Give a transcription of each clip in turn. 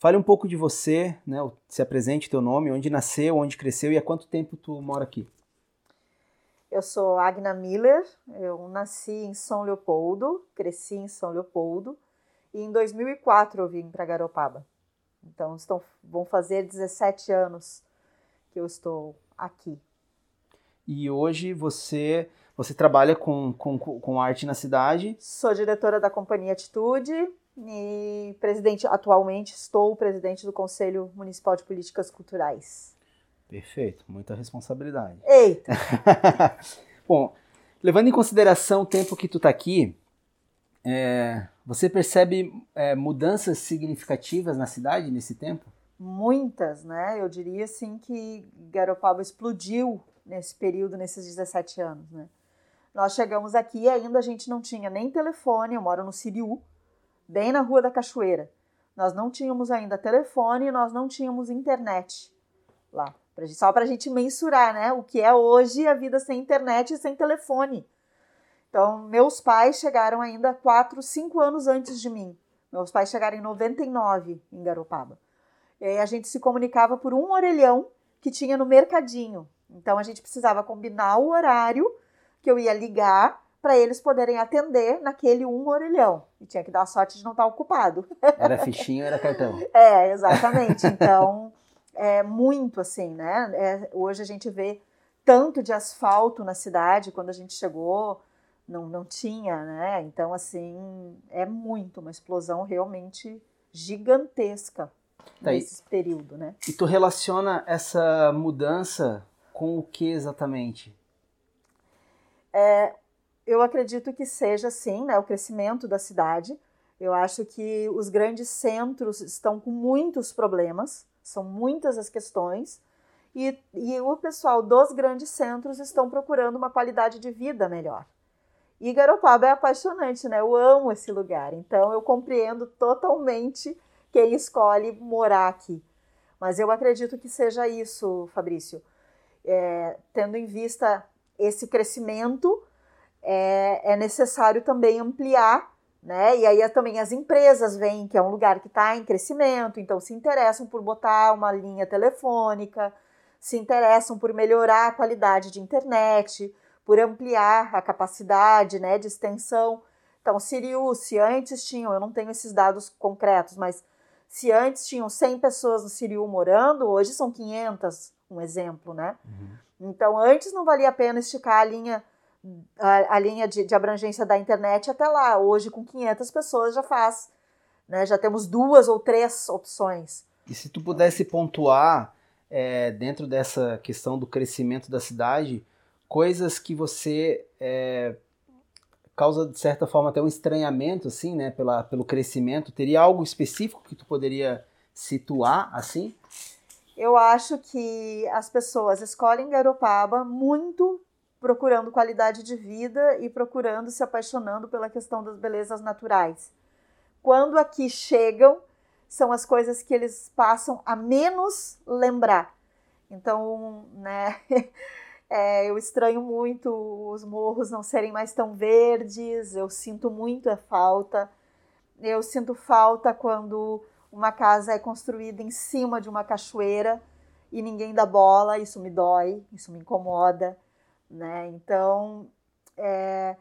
Fale um pouco de você, né? Se apresente teu nome, onde nasceu, onde cresceu e há quanto tempo tu mora aqui. Eu sou Agna Miller, eu nasci em São Leopoldo, cresci em São Leopoldo e em 2004 eu vim para Garopaba. Então estão, vão fazer 17 anos que eu estou aqui. E hoje você você trabalha com, com, com arte na cidade? Sou diretora da Companhia Atitude e presidente atualmente estou presidente do Conselho Municipal de Políticas Culturais. Perfeito, muita responsabilidade. Eita! Bom, levando em consideração o tempo que tu está aqui, é, você percebe é, mudanças significativas na cidade nesse tempo? Muitas, né? Eu diria assim que Garopaba explodiu nesse período, nesses 17 anos, né? Nós chegamos aqui e ainda a gente não tinha nem telefone, eu moro no Siriú, bem na Rua da Cachoeira. Nós não tínhamos ainda telefone, nós não tínhamos internet lá. Só para a gente mensurar, né? O que é hoje a vida sem internet e sem telefone. Então, meus pais chegaram ainda 4, 5 anos antes de mim. Meus pais chegaram em 99 em Garopaba. E aí a gente se comunicava por um orelhão que tinha no mercadinho. Então a gente precisava combinar o horário que eu ia ligar para eles poderem atender naquele um orelhão. E tinha que dar a sorte de não estar ocupado. Era fichinho, era cartão. É, exatamente. Então, é muito assim, né? É, hoje a gente vê tanto de asfalto na cidade, quando a gente chegou, não, não tinha, né? Então, assim, é muito, uma explosão realmente gigantesca tá, nesse e, período, né? E tu relaciona essa mudança com o que exatamente? É, eu acredito que seja, sim, né, o crescimento da cidade. Eu acho que os grandes centros estão com muitos problemas, são muitas as questões, e, e o pessoal dos grandes centros estão procurando uma qualidade de vida melhor. E Garopaba é apaixonante, né? Eu amo esse lugar, então eu compreendo totalmente quem escolhe morar aqui. Mas eu acredito que seja isso, Fabrício. É, tendo em vista esse crescimento, é, é necessário também ampliar, né? E aí também as empresas veem que é um lugar que está em crescimento, então se interessam por botar uma linha telefônica, se interessam por melhorar a qualidade de internet, por ampliar a capacidade né, de extensão. Então, Sirius, se antes tinham, eu não tenho esses dados concretos, mas se antes tinham 100 pessoas no Siriu morando, hoje são 500, um exemplo, né? Uhum. Então, antes não valia a pena esticar a linha a, a linha de, de, abrangência da internet até lá. Hoje, com 500 pessoas, já faz. Né? Já temos duas ou três opções. E se tu pudesse pontuar, é, dentro dessa questão do crescimento da cidade, coisas que você é, causa, de certa forma, até um estranhamento, assim, né? Pela, pelo crescimento, teria algo específico que tu poderia situar, assim? Eu acho que as pessoas escolhem Garopaba muito procurando qualidade de vida e procurando se apaixonando pela questão das belezas naturais. Quando aqui chegam, são as coisas que eles passam a menos lembrar. Então, né, é, eu estranho muito os morros não serem mais tão verdes, eu sinto muito a falta. Eu sinto falta quando uma casa é construída em cima de uma cachoeira e ninguém dá bola, isso me dói, isso me incomoda né? Então, é,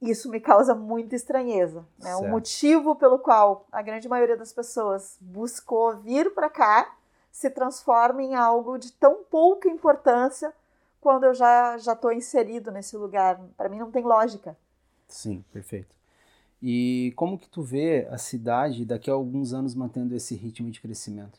isso me causa muita estranheza. Né? O motivo pelo qual a grande maioria das pessoas buscou vir para cá se transforma em algo de tão pouca importância quando eu já já estou inserido nesse lugar. Para mim não tem lógica. Sim, perfeito. E como que tu vê a cidade daqui a alguns anos mantendo esse ritmo de crescimento?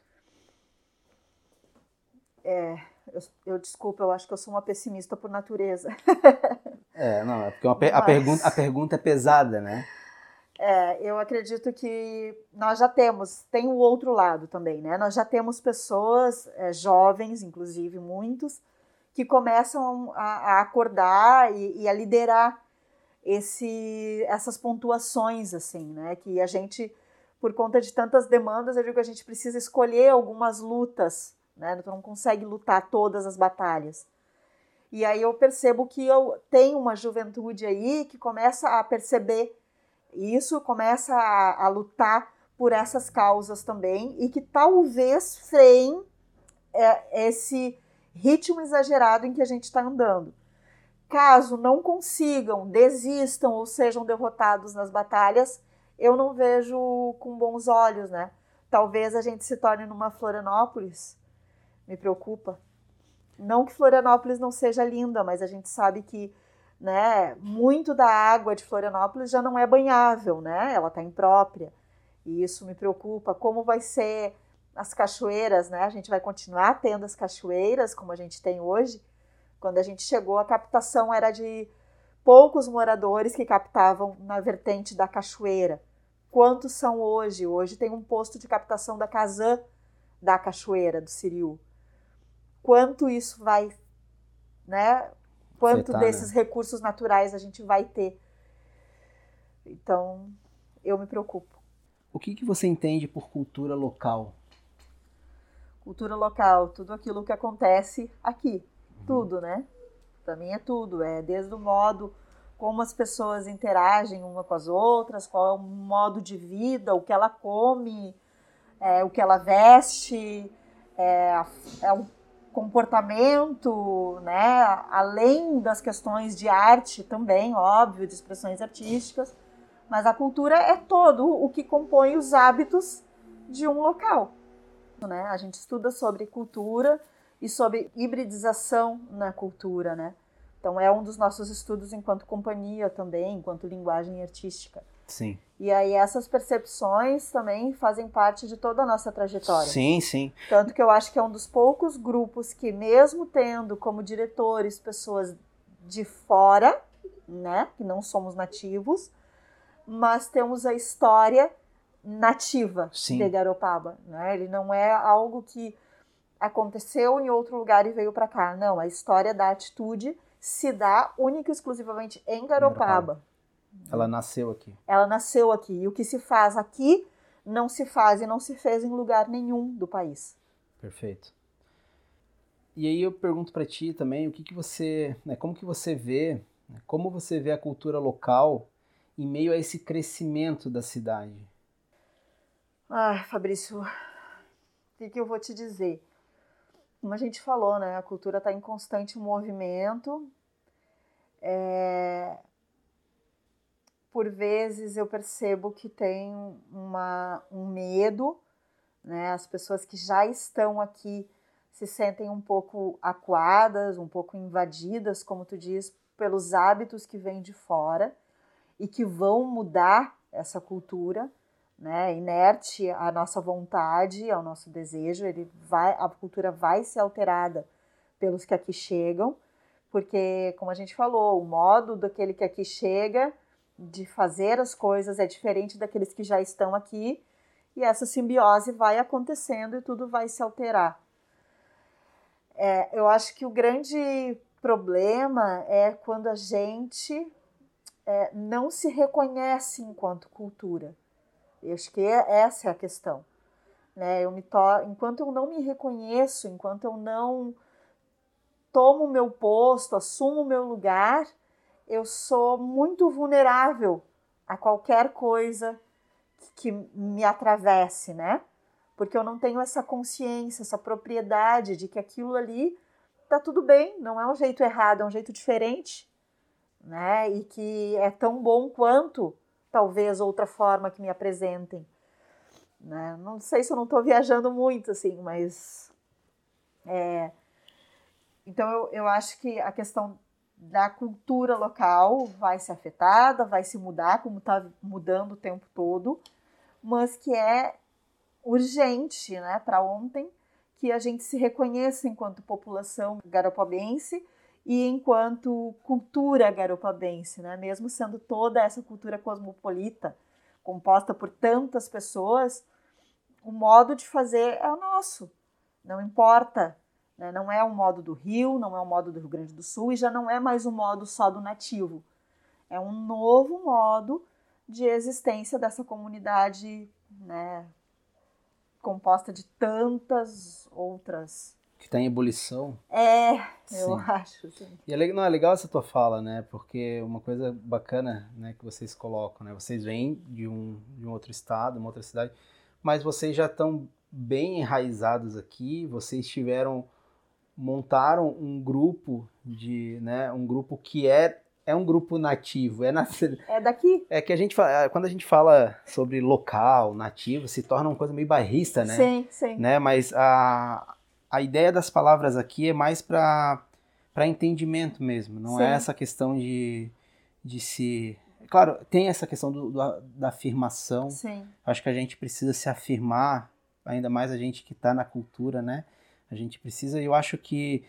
É, eu, eu desculpa, eu acho que eu sou uma pessimista por natureza. é, não, é porque Mas... a, pergunta, a pergunta é pesada, né? É, eu acredito que nós já temos, tem o outro lado também, né? Nós já temos pessoas, é, jovens, inclusive muitos, que começam a, a acordar e, e, a liderar esse, essas pontuações, assim, né? Que a gente, por conta de tantas demandas, eu digo que a gente precisa escolher algumas lutas né? Tu não consegue lutar todas as batalhas. E aí eu percebo que eu tenho uma juventude aí que começa a perceber isso, começa a, a lutar por essas causas também e que talvez freiem é, esse ritmo exagerado em que a gente está andando. Caso não consigam, desistam ou sejam derrotados nas batalhas, eu não vejo com bons olhos, né? Talvez a gente se torne numa Florianópolis, me preocupa. Não que Florianópolis não seja linda, mas a gente sabe que né, muito da água de Florianópolis já não é banhável, né? Ela está imprópria. E isso me preocupa. Como vai ser as cachoeiras, né? A gente vai continuar tendo as cachoeiras como a gente tem hoje. Quando a gente chegou, a captação era de poucos moradores que captavam na vertente da cachoeira. Quantos são hoje? Hoje tem um posto de captação da Casan da cachoeira do Siriu. Quanto isso vai, né? Quanto Afetar, desses né? recursos naturais a gente vai ter? Então, eu me preocupo. O que, que você entende por cultura local? Cultura local, tudo aquilo que acontece aqui, uhum. tudo, né? Para mim é tudo, é desde o modo como as pessoas interagem uma com as outras, qual é o modo de vida, o que ela come, é, o que ela veste, é, é o comportamento, né? Além das questões de arte também, óbvio, de expressões artísticas, mas a cultura é todo o que compõe os hábitos de um local. Né? A gente estuda sobre cultura e sobre hibridização na cultura, né? Então é um dos nossos estudos enquanto companhia também, enquanto linguagem artística. Sim. E aí essas percepções também fazem parte de toda a nossa trajetória. Sim, sim. Tanto que eu acho que é um dos poucos grupos que mesmo tendo como diretores pessoas de fora, né, que não somos nativos, mas temos a história nativa sim. de Garopaba, né? Ele não é algo que aconteceu em outro lugar e veio para cá. Não, a história da atitude se dá única e exclusivamente em Garopaba. Ela nasceu aqui. Ela nasceu aqui. E o que se faz aqui não se faz e não se fez em lugar nenhum do país. Perfeito. E aí eu pergunto para ti também, o que que você, né, como que você vê, né, como você vê a cultura local em meio a esse crescimento da cidade? Ah, Fabrício, o que, que eu vou te dizer? Como a gente falou, né? A cultura está em constante movimento. É... Por vezes eu percebo que tem uma, um medo, né? As pessoas que já estão aqui se sentem um pouco acuadas, um pouco invadidas, como tu diz, pelos hábitos que vêm de fora e que vão mudar essa cultura né, inerte à nossa vontade, ao nosso desejo, ele vai, a cultura vai ser alterada pelos que aqui chegam, porque, como a gente falou, o modo daquele que aqui chega de fazer as coisas é diferente daqueles que já estão aqui, e essa simbiose vai acontecendo e tudo vai se alterar. É, eu acho que o grande problema é quando a gente é, não se reconhece enquanto cultura. Eu acho que é, essa é a questão. Né? Eu me to... Enquanto eu não me reconheço, enquanto eu não tomo o meu posto, assumo o meu lugar, eu sou muito vulnerável a qualquer coisa que me atravesse, né? Porque eu não tenho essa consciência, essa propriedade de que aquilo ali tá tudo bem, não é um jeito errado, é um jeito diferente, né? E que é tão bom quanto talvez outra forma que me apresentem. Né? Não sei se eu não estou viajando muito, assim, mas. É, então eu, eu acho que a questão da cultura local vai ser afetada, vai se mudar, como está mudando o tempo todo, mas que é urgente né, para ontem que a gente se reconheça enquanto população garopabense e enquanto cultura garopabense, né? mesmo sendo toda essa cultura cosmopolita, composta por tantas pessoas, o modo de fazer é o nosso, não importa. Né? Não é o modo do Rio, não é o modo do Rio Grande do Sul e já não é mais o modo só do nativo. É um novo modo de existência dessa comunidade né, composta de tantas outras que está em ebulição. É, eu sim. acho. Sim. E é, não, é legal essa tua fala, né? Porque uma coisa bacana né, que vocês colocam, né? Vocês vêm de um, de um outro estado, uma outra cidade, mas vocês já estão bem enraizados aqui, vocês tiveram montaram um grupo de, né, um grupo que é é um grupo nativo, é, é daqui. É que a gente fala, é, quando a gente fala sobre local, nativo, se torna uma coisa meio bairrista, né? Sim, sim. Né? Mas a, a ideia das palavras aqui é mais para para entendimento mesmo, não é sim. é essa questão de, de se claro, tem essa questão do, do, da afirmação. Sim. Acho que a gente precisa se afirmar, ainda mais a gente que está na cultura, né? A gente precisa, e eu acho que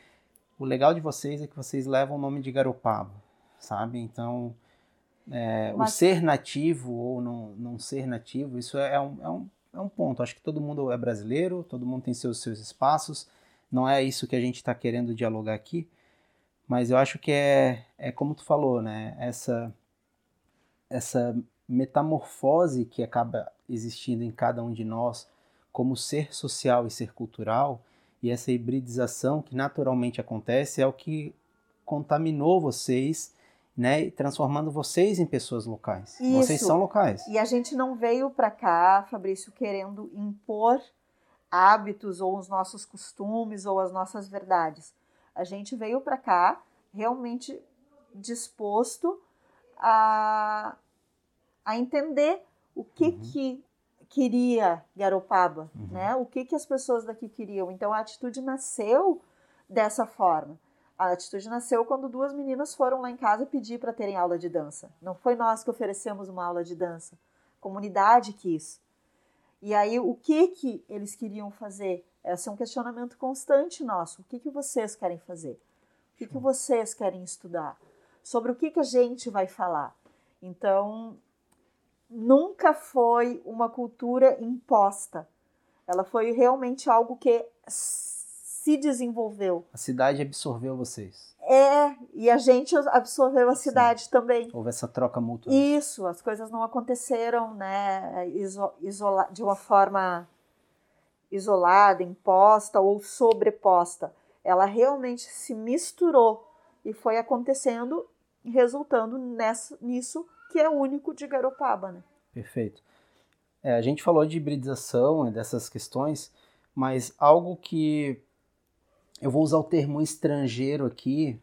o legal de vocês é que vocês levam o nome de Garopaba, sabe? Então, é, Mas... o ser nativo ou não, não ser nativo, isso é, é um, é, um, é um ponto. Acho que todo mundo é brasileiro, todo mundo tem seus, seus espaços, não é isso que a gente está querendo dialogar aqui, mas eu acho que é, é como tu falou, né? Essa, essa metamorfose que acaba existindo em cada um de nós como ser social e ser cultural, e essa hibridização que naturalmente acontece é o que contaminou vocês, né, transformando vocês em pessoas locais. Isso. Vocês são locais. E a gente não veio para cá, Fabrício, querendo impor hábitos ou os nossos costumes ou as nossas verdades. A gente veio para cá realmente disposto a, a entender o que uhum. que queria Garopaba, uhum. né? O que que as pessoas daqui queriam. Então a atitude nasceu dessa forma. A atitude nasceu quando duas meninas foram lá em casa pedir para terem aula de dança. Não foi nós que oferecemos uma aula de dança. A comunidade quis. E aí o que que eles queriam fazer? Esse é um questionamento constante nosso. O que que vocês querem fazer? O que que vocês querem estudar? Sobre o que que a gente vai falar? Então, nunca foi uma cultura imposta. Ela foi realmente algo que se desenvolveu. A cidade absorveu vocês. É, e a gente absorveu a cidade Sim. também. Houve essa troca mútua. Isso, as coisas não aconteceram né, isola de uma forma isolada, imposta ou sobreposta. Ela realmente se misturou e foi acontecendo, resultando nessa, nisso que é único de Garopaba, né? Perfeito. É, a gente falou de hibridização e dessas questões, mas algo que eu vou usar o termo estrangeiro aqui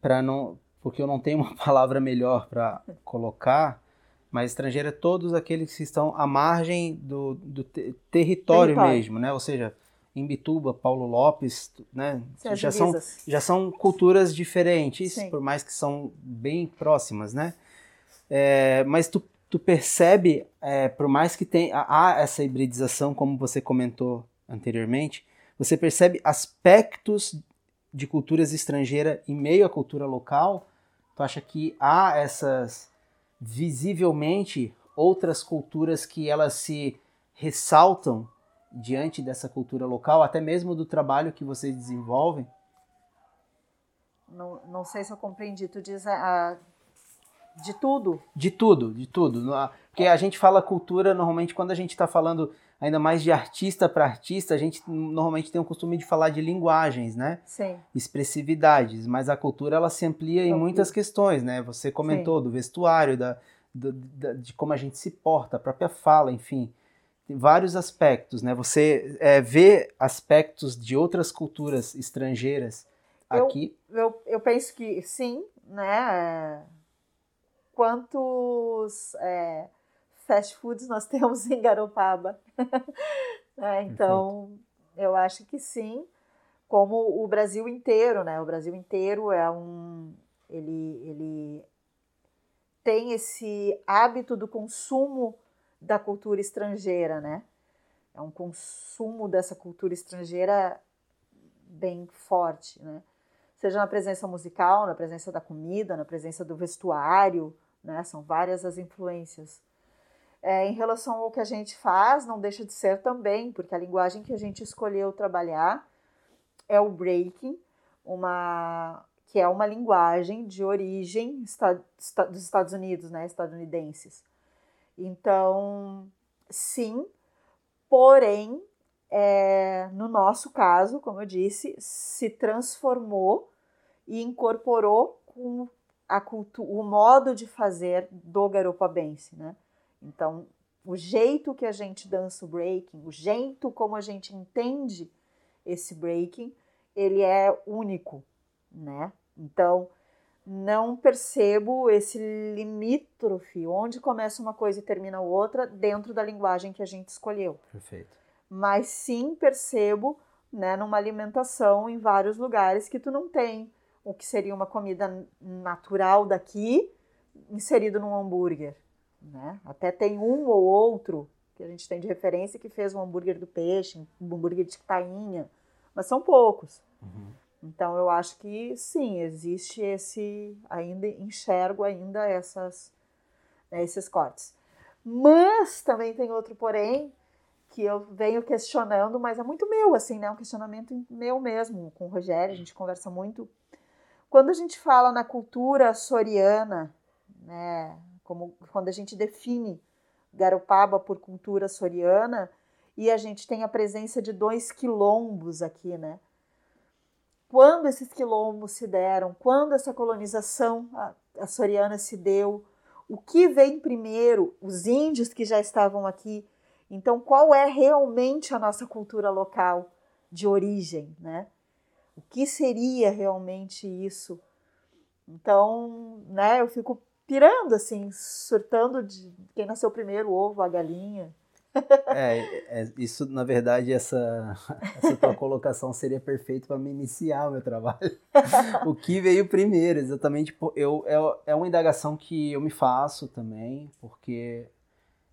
para não, porque eu não tenho uma palavra melhor para colocar, mas estrangeiro é todos aqueles que estão à margem do, do te território, território, mesmo, né? Ou seja, em Bituba, Paulo Lopes, né? já são, já são culturas diferentes, Sim. por mais que são bem próximas, né? É, mas tu, tu percebe, é, por mais que tenha há essa hibridização, como você comentou anteriormente, você percebe aspectos de culturas estrangeiras em meio à cultura local? Tu acha que há essas visivelmente outras culturas que elas se ressaltam diante dessa cultura local, até mesmo do trabalho que vocês desenvolvem? Não, não sei se eu compreendi. Tu diz a, de tudo? De tudo, de tudo. Porque a gente fala cultura normalmente quando a gente está falando ainda mais de artista para artista, a gente normalmente tem o costume de falar de linguagens, né? Sim. Expressividades, mas a cultura ela se amplia em muitas questões, né? Você comentou Sim. do vestuário, da, do, da, de como a gente se porta, a própria fala, enfim. Tem vários aspectos, né? Você é, vê aspectos de outras culturas estrangeiras eu, aqui. Eu, eu penso que sim, né? Quantos é, fast foods nós temos em Garopaba. é, então, eu acho que sim, como o Brasil inteiro, né? O Brasil inteiro é um. Ele, ele tem esse hábito do consumo da cultura estrangeira, né? É um consumo dessa cultura estrangeira bem forte, né? Seja na presença musical, na presença da comida, na presença do vestuário, né? São várias as influências. É, em relação ao que a gente faz, não deixa de ser também, porque a linguagem que a gente escolheu trabalhar é o breaking, uma que é uma linguagem de origem dos Estados Unidos, né, estadunidenses. Então, sim, porém, é, no nosso caso, como eu disse, se transformou e incorporou com a cultu o modo de fazer do garopabense, né? Então, o jeito que a gente dança o breaking, o jeito como a gente entende esse breaking, ele é único, né? Então, não percebo esse limítrofe, onde começa uma coisa e termina outra, dentro da linguagem que a gente escolheu. Perfeito. Mas sim percebo, né, numa alimentação em vários lugares que tu não tem o que seria uma comida natural daqui inserido num hambúrguer, né? Até tem um ou outro que a gente tem de referência que fez um hambúrguer do peixe, um hambúrguer de tainha, mas são poucos. Uhum. Então eu acho que sim, existe esse ainda enxergo ainda essas né, esses cortes. Mas também tem outro porém que eu venho questionando, mas é muito meu assim, né, um questionamento meu mesmo com o Rogério, a gente conversa muito. Quando a gente fala na cultura soriana, né, como quando a gente define Garopaba por cultura soriana, e a gente tem a presença de dois quilombos aqui, né? quando esses quilombos se deram, quando essa colonização açoriana se deu, o que vem primeiro, os índios que já estavam aqui. Então, qual é realmente a nossa cultura local de origem, né? O que seria realmente isso? Então, né, eu fico pirando assim, surtando de quem nasceu primeiro, o ovo, a galinha. É, é, isso, na verdade, essa, essa tua colocação seria perfeita para me iniciar o meu trabalho. o que veio primeiro, exatamente. Eu, é, é uma indagação que eu me faço também, porque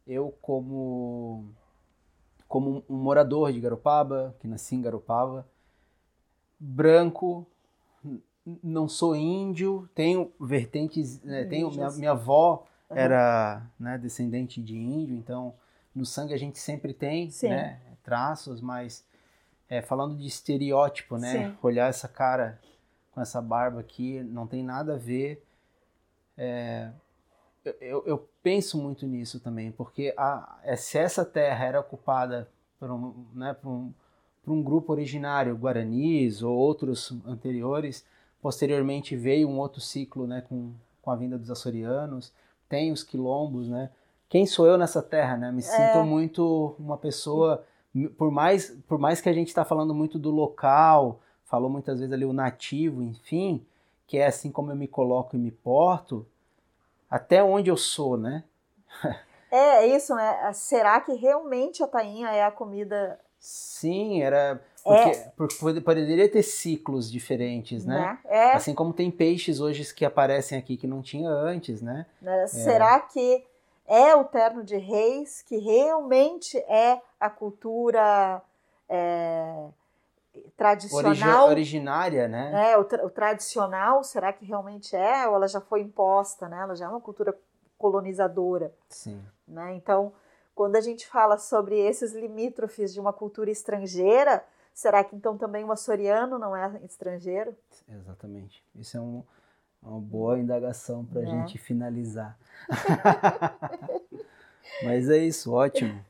eu, como, como um morador de Garopaba, que nasci em Garopaba, branco, não sou índio, tenho vertentes, né, tenho, minha, minha avó era né, descendente de índio, então no sangue a gente sempre tem, né? Traços, mas é, falando de estereótipo, né? Sim. Olhar essa cara com essa barba aqui não tem nada a ver. É, eu, eu, penso muito nisso também, porque a, é, se essa terra era ocupada por um, né, por um, por um grupo originário, guaranis ou outros anteriores, posteriormente veio um outro ciclo né, com, com a vinda dos açorianos, tem os quilombos, né? quem sou eu nessa terra, né? Me sinto é. muito uma pessoa, por mais, por mais que a gente está falando muito do local, falou muitas vezes ali o nativo, enfim, que é assim como eu me coloco e me porto, até onde eu sou, né? é, é isso, né? Será que realmente a tainha é a comida? Sim, era porque, é. poderia ter ciclos diferentes, né? né? É. Assim como tem peixes hoje que aparecem aqui que não tinha antes, né? né? Será é. que é o terno de reis, que realmente é a cultura é, tradicional. Origi originária, né? É, o, tra o, tradicional, será que realmente é? Ou ela já foi imposta, né? Ela já é uma cultura colonizadora. Sim. Né? Então, quando a gente fala sobre esses limítrofes de uma cultura estrangeira, será que então também o açoriano não é estrangeiro? Exatamente. Isso é um uma boa indagação para a é. gente finalizar. Mas é isso, ótimo.